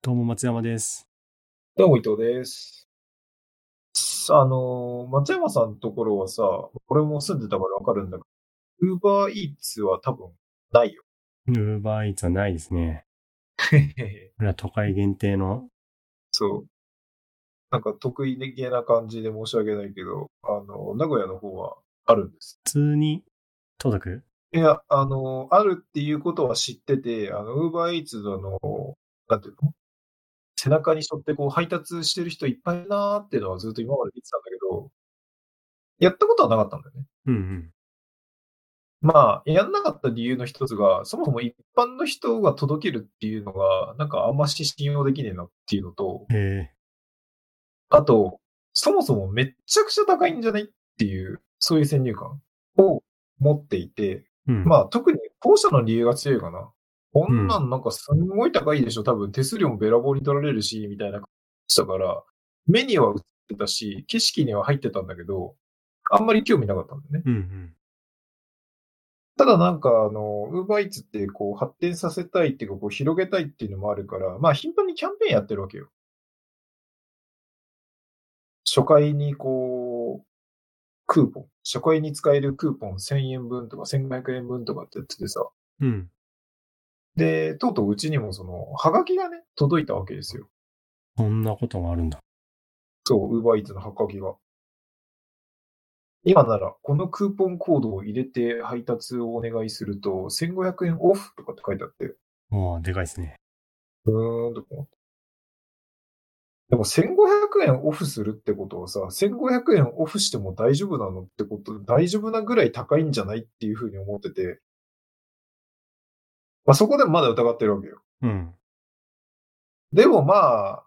どうも松山です。どうも伊藤です。さあの、松山さんのところはさ、俺も住んでたからわかるんだけど、ウーバーイーツは多分ないよ。ウーバーイーツはないですね。これは都会限定の。そう。なんか得意げな感じで申し訳ないけど、あの、名古屋の方はあるんです。普通に届く？いや、あの、あるっていうことは知ってて、あの、ウーバーイーツの、なんていうの？背中に背負ってこう配達してる人いっぱいいるなーっていうのはずっと今まで見てたんだけど、やったことはなかったんだよね。うんうん。まあ、やんなかった理由の一つが、そもそも一般の人が届けるっていうのが、なんかあんまし信用できねえなっていうのと。あと、そもそもめっちゃくちゃ高いんじゃないっていう、そういう先入観を持っていて、うん。まあ特に後者の理由が強いかな。こんなんなんかすんごい高いでしょ。多分手数料もべらぼうに取られるし、みたいな感じしたから、目には映ってたし、景色には入ってたんだけど、あんまり興味なかったんだよね。うんうん。ただなんか、あの、ウーバーイーツってこう発展させたいっていうか、こう広げたいっていうのもあるから、まあ頻繁にキャンペーンやってるわけよ。初回にこう、クーポン、初回に使えるクーポン1000円分とか1500円分とかってやっててさ、うん。で、とうとううちにもその、ハガキがね、届いたわけですよ。そんなことがあるんだ。そう、ウーバーイーツのハガキが。今なら、このクーポンコードを入れて配達をお願いすると、1500円オフとかって書いてあって、ああ、でかいですね。うーんとか思って。でも1500円オフするってことはさ、1500円オフしても大丈夫なのってこと、大丈夫なぐらい高いんじゃないっていうふうに思ってて、まあそこでもまだ疑ってるわけよ。うん。でもまあ、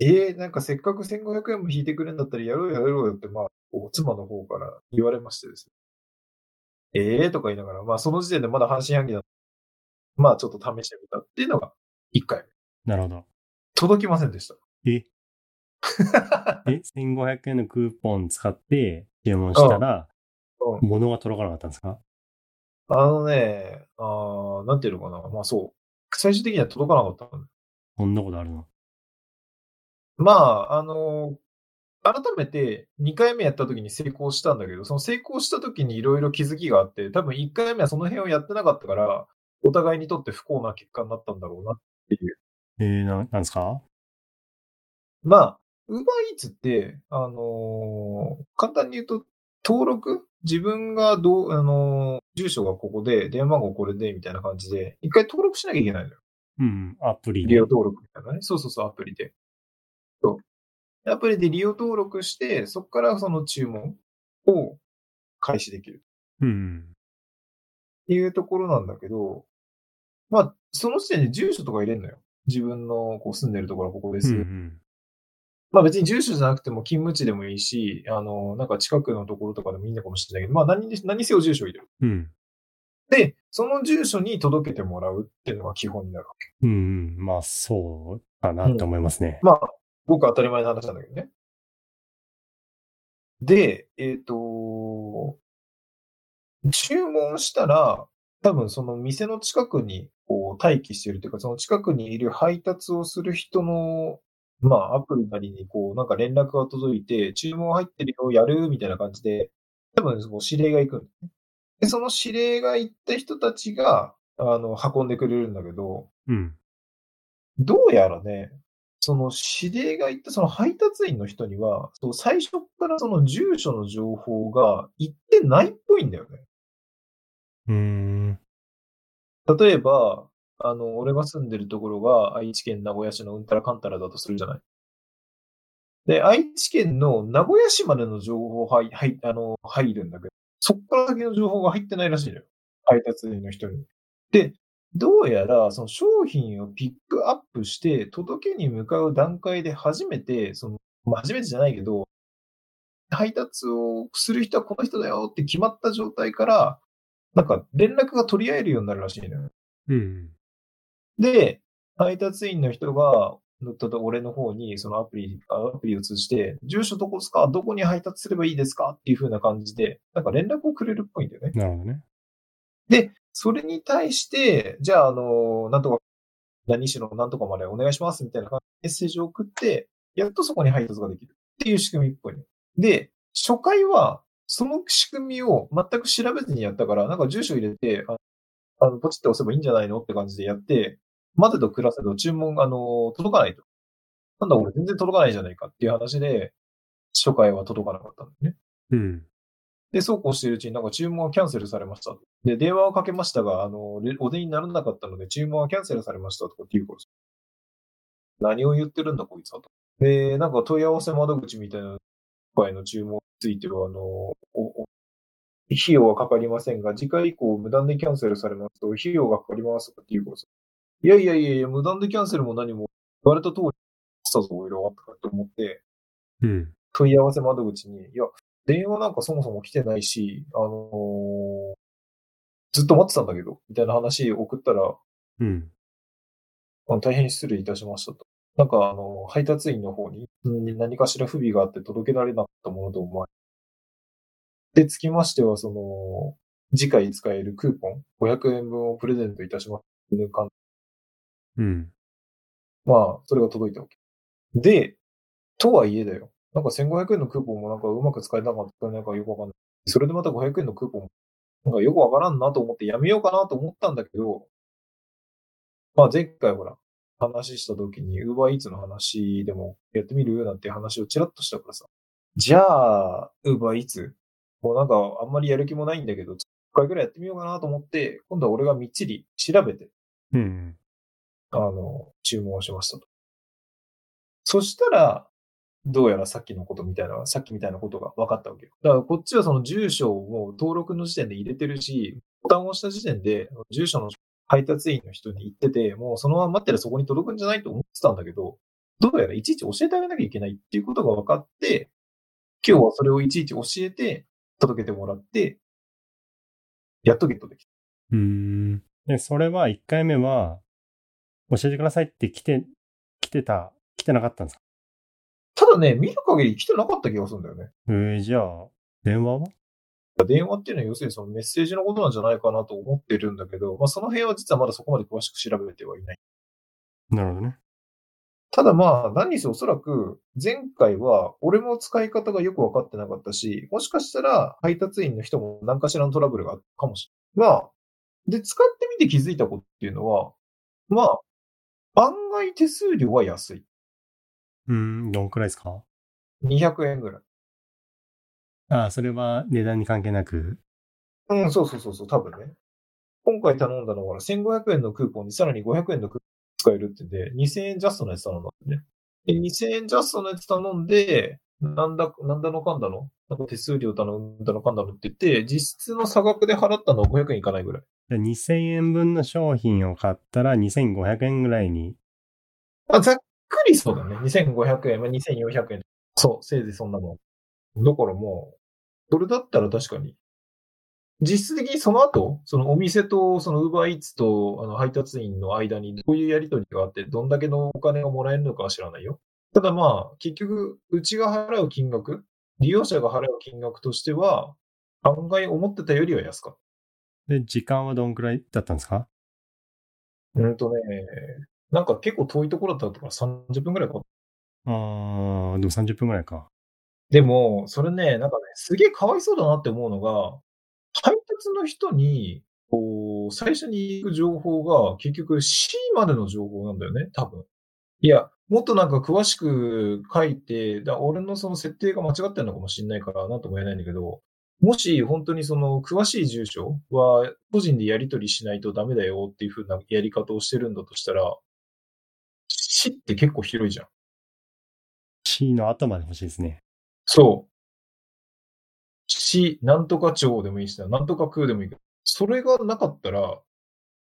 ええなんかせっかく1500円も引いてくれるんだったらやろうよやろうよって、まあ、こう妻の方から言われましてですね。ええとか言いながら、まあその時点でまだ半信半疑だ。まあちょっと試してみたっていうのが1回目。なるほど。届きませんでした。え？え、1500円のクーポン使って注文したら、うん物が届かなかったんですか？あのね、あーなんていうのかな。まあそう。最終的には届かなかったの。そんなことあるの？まあ、あの改めて2回目やった時に成功したんだけど、その成功した時にいろいろ気づきがあって、多分1回目はその辺をやってなかったから、お互いにとって不幸な結果になったんだろうなっていう。えー、な、なんですか？まあ、ウーバーイーツって、あのー簡単に言うと、登録自分がどう、あのー住所がここで、電話番号これで、みたいな感じで、一回登録しなきゃいけないのよ。うん、アプリで利用。登録みたいなね。そうそうそう、アプリで。そう。アプリで利用登録して、そこからその注文を開始できるうん。っていうところなんだけど、まあ、その時点で住所とか入れんのよ。自分のこう住んでるところはここです。うんうん。まあ別に住所じゃなくても勤務地でもいいし、あの、なんか近くのところとかでもいいのかもしれないけど、まあ何に何せよ住所を入れる。うん。で、その住所に届けてもらうっていうのが基本になるわけ。うん、うん。まあ、そうかなって思いますね。まあ、僕は当たり前の話なんだけどね。で、えっ、と、注文したら、多分その店の近くにこう待機してるというか、その近くにいる配達をする人の、まあアプリなりにこうなんか連絡が届いて、注文入ってるよ、やるみたいな感じで、多分その指令が行くんだよね。で、その指令が行った人たちが、あの、運んでくれるんだけど、うん。どうやらね、その指令が言ったその配達員の人には、そう最初からその住所の情報が言ってないっぽいんだよね。うーん。例えば、あの、俺が住んでるところが愛知県名古屋市のうんたらかんたらだとするじゃない。で、愛知県の名古屋市までの情報はい、あの、入るんだけど、そっから先の情報が入ってないらしいのよ。配達員の人に。で、どうやら、その商品をピックアップして、届けに向かう段階で初めて、その、ま、初めてじゃないけど、配達をする人はこの人だよって決まった状態から、なんか連絡が取り合えるようになるらしいのよ。うん。で、配達員の人が、ただ俺の方にそのアプリ、あアプリを通じて、住所どこですか？どこに配達すればいいですか？っていう風な感じで、なんか連絡をくれるっぽいんだよね。なるほどね。で、それに対して、じゃあ、あの、なんとか何しろなんとかまでお願いしますみたいなメッセージを送って、やっとそこに配達ができるっていう仕組みっぽいね。で、初回は、その仕組みを全く調べずにやったから、なんか住所入れて、ああの、ポチって押せばいいんじゃないの？って感じでやって、待てと暮らせと注文が、あの、届かないと。なんだ俺全然届かないじゃないかっていう話で、初回は届かなかったんだよね。うん。で、そうこうしているうちになんか注文はキャンセルされましたと。で、電話をかけましたが、あの、レお出にならなかったので注文はキャンセルされましたとかっていうから、何を言ってるんだこいつはと。で、なんか問い合わせ窓口みたいな場合の注文については、あの、おお費用はかかりませんが、次回以降無断でキャンセルされますと、費用がかかりますとかっていうからさ。いやいやいやいや、無断でキャンセルも何も言われた通りしたぞ、俺は、とかって思って、うん。問い合わせ窓口に、いや、電話なんかそもそも来てないし、あのーずっと待ってたんだけど、みたいな話を送ったら、うん。あの大変失礼いたしましたと。なんか、あの、配達員の方にん何かしら不備があって届けられなかったものと思われ。で、つきましては、その、次回使えるクーポン、500円分をプレゼントいたしますうん。まあ、それが届いたわけ。で、とはいえだよ。なんか1500円のクーポンもなんかうまく使えなかった使えないかよくわかんない。それでまた500円のクーポンも、なんかよくわからんなと思ってやめようかなと思ったんだけど、まあ前回ほら、話した時に Uber Eats の話でもやってみるなんて話をちらっとしたからさ。じゃあ、Uber Eats? もうなんかあんまりやる気もないんだけど、1回ぐらいやってみようかなと思って、今度は俺がみっちり調べて、うん。あの、注文をしましたと。そしたら、どうやらさっきのことみたいな、さっきみたいなことが分かったわけよ。だからこっちはその住所をもう登録の時点で入れてるし、ボタンを押した時点で、住所の配達員の人に言ってて、もうそのまま待ってらそこに届くんじゃないと思ってたんだけど、どうやらいちいち教えてあげなきゃいけないっていうことが分かって、今日はそれをいちいち教えて、届けてもらって、やっとゲットできた。うーん。で、それは1回目は、教えてくださいって来て、来てた、来てなかったんですか？ただね、見る限り来てなかった気がするんだよね。えー、じゃあ、電話は？電話っていうのは要するにそのメッセージのことなんじゃないかなと思ってるんだけど、まあその辺は実はまだそこまで詳しく調べてはいない。なるほどね。ただまあ何にせおそらく前回は俺も使い方がよくわかってなかったし、もしかしたら配達員の人も何かしらのトラブルがあったかもしれない。まあ、で使ってみて気づいたことっていうのは、まあ、案外手数料は安い。うーん、どんくらいですか？200円ぐらい。ああ、それは値段に関係なく？うん、そうそうそうそう、多分ね。今回頼んだのは1500円のクーポンにさらに500円のクーポン使えるってんで、2000円ジャストのやつ頼んだんね。で、2000円ジャストのやつ頼んで、なんだ、なんだのかんだの？なんか手数料頼んだのかんだのって言って、実質の差額で払ったのは500円いかないぐらい。じゃあ2000円分の商品を買ったら2500円ぐらいに。あ、ざっくりそうだね。2500円、まあ、2400円。そう、せいぜいそんなもん。だからもう、それだったら確かに。実質的にその後、そのお店とその Uber Eats とあの配達員の間にどういうやりとりがあって、どんだけのお金がもらえるのかは知らないよ。ただまあ、結局、うちが払う金額、利用者が払う金額としては、案外思ってたよりは安かっで、時間はどんくらいだったんですか？た。うんとね、なんか結構遠いところだったから30分くらいかかっああ、でも30分ぐらいか。でも、それね、なんかね、すげえかわいそうだなって思うのが、配達の人に、こう、最初に行く情報が結局 C までの情報なんだよね、多分。いや、もっとなんか詳しく書いて、だ俺のその設定が間違ってるのかもしれないから、なんとも言えないんだけど、もし本当にその詳しい住所は個人でやり取りしないとダメだよっていう風なやり方をしてるんだとしたら、C って結構広いじゃん。C の後まで欲しいですね。そう。市、なんとか町でもいいしな、なんとか区でもいいけど、それがなかったら、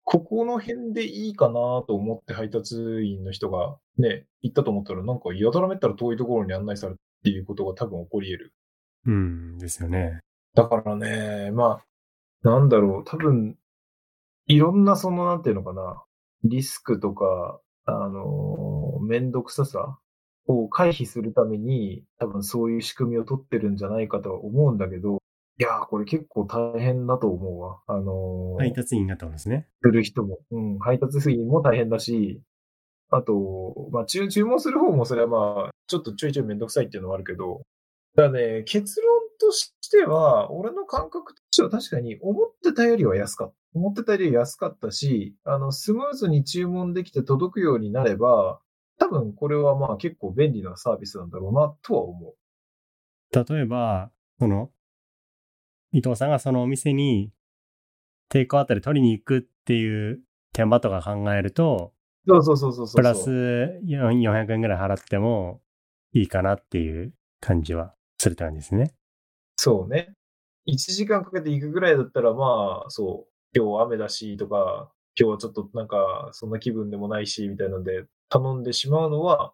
ここの辺でいいかなと思って配達員の人がね、行ったと思ったら、なんかやたらめったら遠いところに案内されるっていうことが多分起こり得る。うん、ですよね。だからね、まあ、なんだろう、多分、いろんなその、なんていうのかな、リスクとか、あの、めんどくささを回避するために、多分そういう仕組みを取ってるんじゃないかとは思うんだけど、いやー、これ結構大変だと思うわ。あのー配達員がってことですね。する人も。うん、配達員も大変だし、あと、まあ、注注文する方もそれはまあ、ちょっとちょいちょいめんどくさいっていうのはあるけど、だね、結論としては、俺の感覚としては確かに思ってたよりは安かった。思ってたより安かったし、あの、スムーズに注文できて届くようになれば、多分これはまあ結構便利なサービスなんだろうなとは思う。例えば、その、伊藤さんがそのお店にテイクアウトで取りに行くっていう手間とか考えると、そうそうそうそうそう。プラス4 400円ぐらい払ってもいいかなっていう感じはするって感じですね。そうね。1時間かけて行くぐらいだったら、まあ、そう、今日雨だしとか、今日はちょっとなんか、そんな気分でもないし、みたいなので、頼んでしまうのは、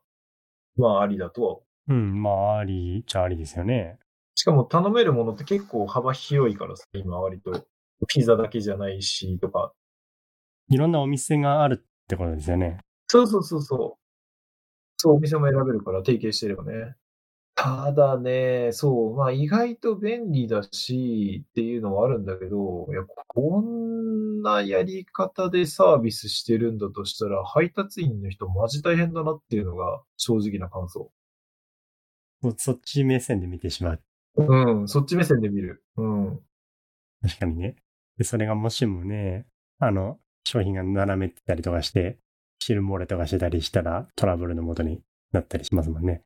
まあ、ありだとは。うん、まあ、ありっちゃありですよね。しかも頼めるものって結構幅広いからさ、今割と。ピザだけじゃないし、とか。いろんなお店があるってことですよね。そうそうそうそう。そう、お店も選べるから提携してればね。ただね、そう、まあ意外と便利だしっていうのはあるんだけど、いや、こんなやり方でサービスしてるんだとしたら、配達員の人マジ大変だなっていうのが正直な感想。そそっち目線で見てしまう。うん、そっち目線で見る。うん。確かにね。で、それがもしもね、あの、商品が斜めてたりとかして、汁漏れとかしてたりしたらトラブルのもとになったりしますもんね。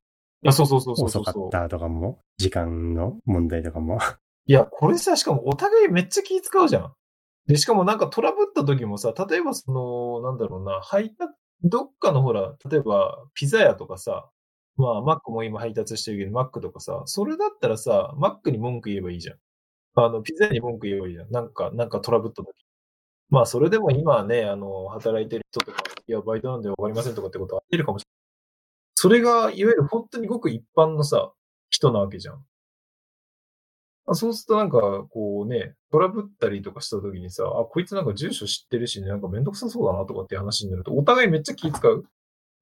あ、そうそうそうそうそ遅かうそう。ったとかも、時間の問題とかも。いや、これさ、しかもお互いめっちゃ気使うじゃん。で、しかもなんかトラブった時もさ、例えばその、なんだろうな、配達、どっかのほら、例えばピザ屋とかさ、まあ、マックも今配達してるけど、マックとかさ、それだったらさ、マックに文句言えばいいじゃん。あの、ピザに文句言えばいいじゃん。なんか、なんかトラブった時。まあ、それでも今はね、あの、働いてる人とか、いや、バイトなんでわかりませんとかってことはあってるかもしれない。それが、いわゆる本当にごく一般のさ、人なわけじゃん。あそうするとなんか、こうね、トラブったりとかした時にさ、あ、こいつなんか住所知ってるし、ねなんかめんどくさそうだなとかって話になると、お互いめっちゃ気使う。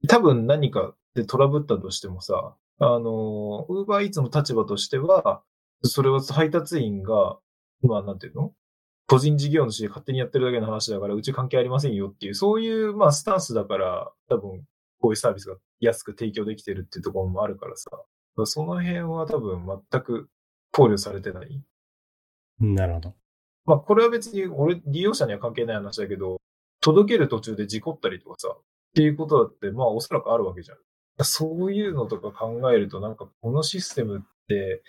多分何かでトラブったとしてもさ、あの、ウーバーイーツの立場としては、それは配達員が、まあなんていうの？個人事業主で勝手にやってるだけの話だから、うち関係ありませんよっていう、そういう、まあスタンスだから、多分、こういうサービスが安く提供できてるっていうところもあるからさ、その辺は多分全く考慮されてない？なるほど。まあ、これは別に俺、利用者には関係ない話だけど、届ける途中で事故ったりとかさ、っていうことだって、まあ、おそらくあるわけじゃん。そういうのとか考えると、なんか、このシステムって、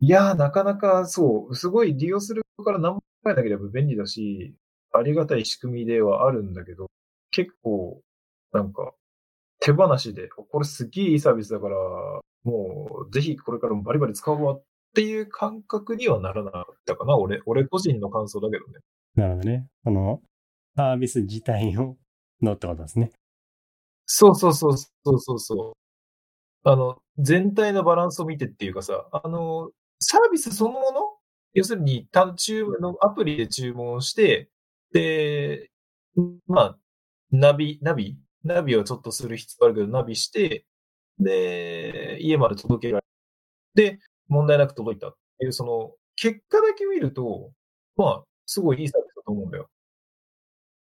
いやー、なかなか、そう、すごい利用するから何も考えなければ便利だし、ありがたい仕組みではあるんだけど、結構、なんか、手放しで、これすげえいいサービスだから、もう、ぜひこれからもバリバリ使うわっていう感覚にはならなかったかな、俺、俺個人の感想だけどね。なるほどね。このサービス自体をのってことですね。そうそうそうそうそうそう。あの、全体のバランスを見てっていうかさ、あの、サービスそのもの？要するに、単注のアプリで注文して、で、まあ、ナビ、ナビ？ナビをちょっとする必要あるけど、ナビして、で、家まで届けられで、問題なく届いたっていう、その、結果だけ見ると、まあ、すごいいいサービスだと思うんだよ。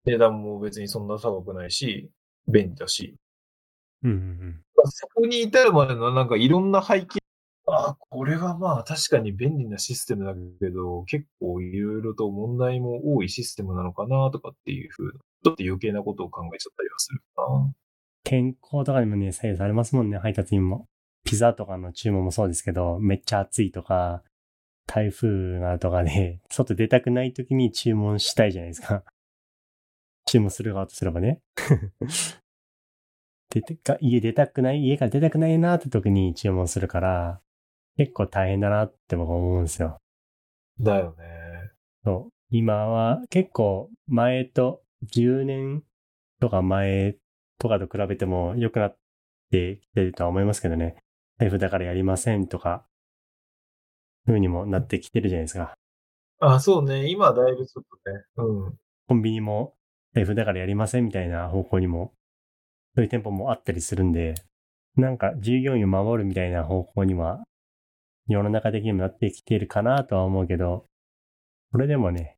値段も別にそんな高くないし、便利だし。うんうんうん。そこに至るまでのなんかいろんな背景、あこれはまあ確かに便利なシステムだけど、結構いろいろと問題も多いシステムなのかなとかっていうふうな、ちょっと余計なことを考えちゃったりはするかな。健康とかにもね、左右されますもんね、配達員も。ピザとかの注文もそうですけど、めっちゃ暑いとか、台風がとかで、外出たくない時に注文したいじゃないですか。注文する側とすればね。出てか家出たくない、家から出たくないなって時に注文するから、結構大変だなって僕は思うんですよ。だよね。そう。今は結構前と10年とか前とかと比べても良くなってきてるとは思いますけどね。台風だからやりませんとか、風にもなってきてるじゃないですか。あ、そうね。今はだいぶちょっとね。うん。コンビニも台風だからやりませんみたいな方向にも、そういう店舗もあったりするんで、なんか従業員を守るみたいな方向には世の中的にもなってきているかなとは思うけど、それでもね、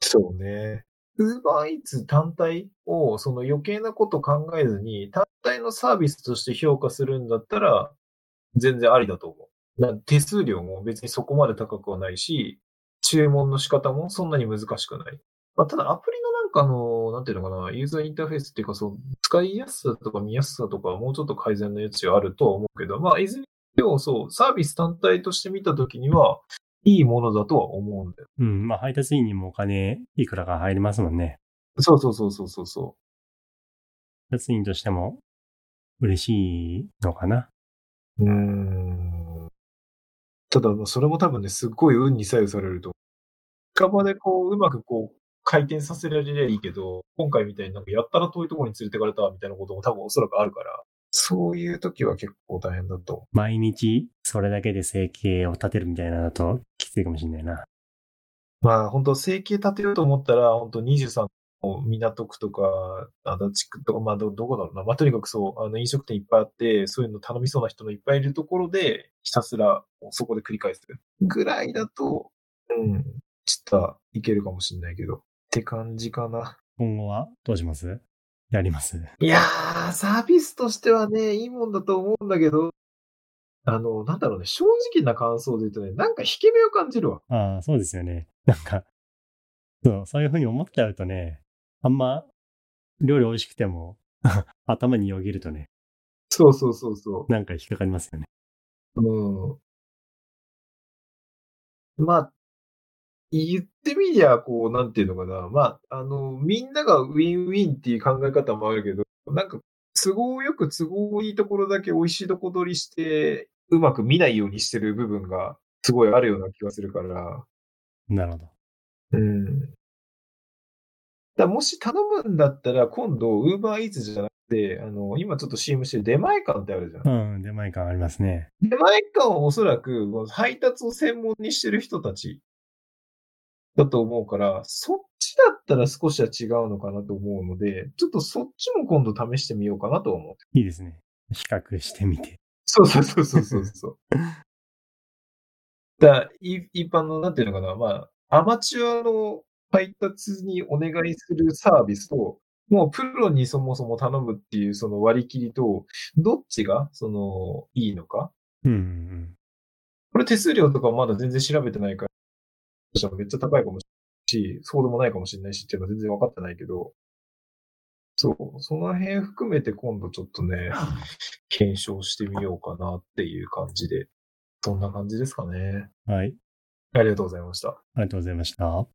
そうね。ウーバーイーツ単体をその余計なこと考えずに単体のサービスとして評価するんだったら全然ありだと思う。手数料も別にそこまで高くはないし、注文の仕方もそんなに難しくない。まあ、ただアプリのかあの、なんていうのかな、ユーザーインターフェースっていうかそう、使いやすさとか見やすさとかもうちょっと改善の余地はあるとは思うけど、まあ、いずれにもそう、サービス単体として見たときには、いいものだとは思うんだよ。うん、まあ配達員にもお金いくらか入りますもんね。そうそうそうそうそうそ配達員としても嬉しいのかな。う。ん。ただ、それも多分ね、すっごい運に左右されると。近場でこう、うまくこう、回転させられりゃいいけど、今回みたいになんかやったら遠いところに連れてかれたみたいなことも多分おそらくあるから、そういう時は結構大変だと思毎日それだけで生計を立てるみたいなのだときついかもしれないな。う。まあ本当生計立てようと思ったら、本当23の港区とか、足立区とか、まあど、どこだろうな。まあとにかくそう、あの飲食店いっぱいあって、そういうの頼みそうな人のいっぱいいるところで、ひたすらそこで繰り返すぐらいだと、うん、ちょっといけるかもしれないけど、って感じかな。今後はどうします？やります？いやー、サービスとしてはね、いいもんだと思うんだけど、あの、なんだろうね、正直な感想で言うとね、なんか引け目を感じるわ。ああ、そうですよね。なんか、そう、そういうふうに思っちゃうとね、あんま料理美味しくても 頭によぎるとね、そうそうそうそなんか引っかかりますよね。う。うん。まあ、言ってみりゃ、こう、なんていうのかな。まあ、あの、みんながウィンウィンっていう考え方もあるけど、なんか、都合よく都合いいところだけ美味しいとこ取りして、うまく見ないようにしてる部分が、すごいあるような気がするから、なるほど。うん。だもし頼むんだったら、今度、ウーバーイーツじゃなくて、あの、今ちょっと CM してる出前館ってあるじゃん。うん、出前感ありますね。出前館はおそらく、配達を専門にしてる人たちだと思うから、そっちだったら少しは違うのかなと思うので、ちょっとそっちも今度試してみようかなと思う。いいですね。比較してみて。そうそうそうそうそうそう。だ一般の、なんていうのかな、まあ、アマチュアの配達にお願いするサービスと、もうプロにそもそも頼むっていうその割り切りと、どっちが、その、いいのかうんうんうん。これ手数料とかまだ全然調べてないから、めっちゃ高いかもしれないし、そうでもないかもしれないしっていうのは全然分かってないけど、そう、その辺含めて今度ちょっとね、検証してみようかなっていう感じで、そんな感じですかね。はい。ありがとうございました。ありがとうございました。